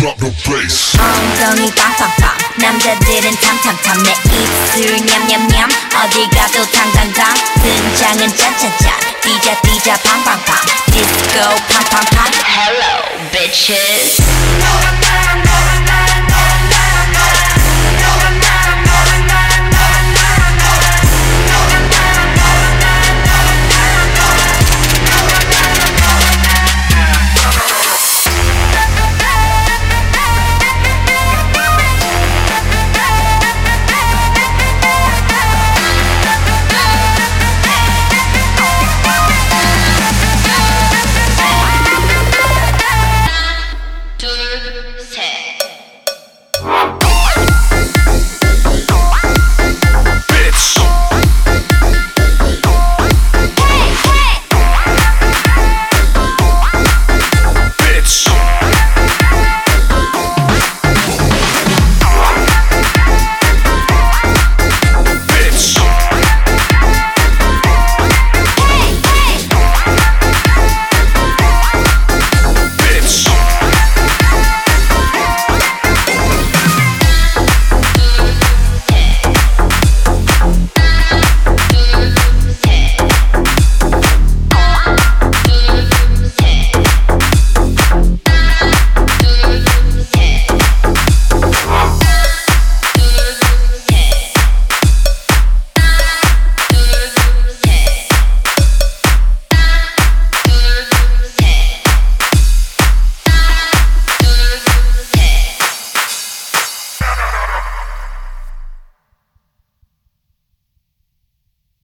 I'm gonna bop bop bop. 남자들은 탐탐탐 내 입술 냠냠냠 어디 가도 탕탕탕 등장은 짜짜짜 띠자띠자 빵빵빵 디스코 팡팡팡 Hello bitches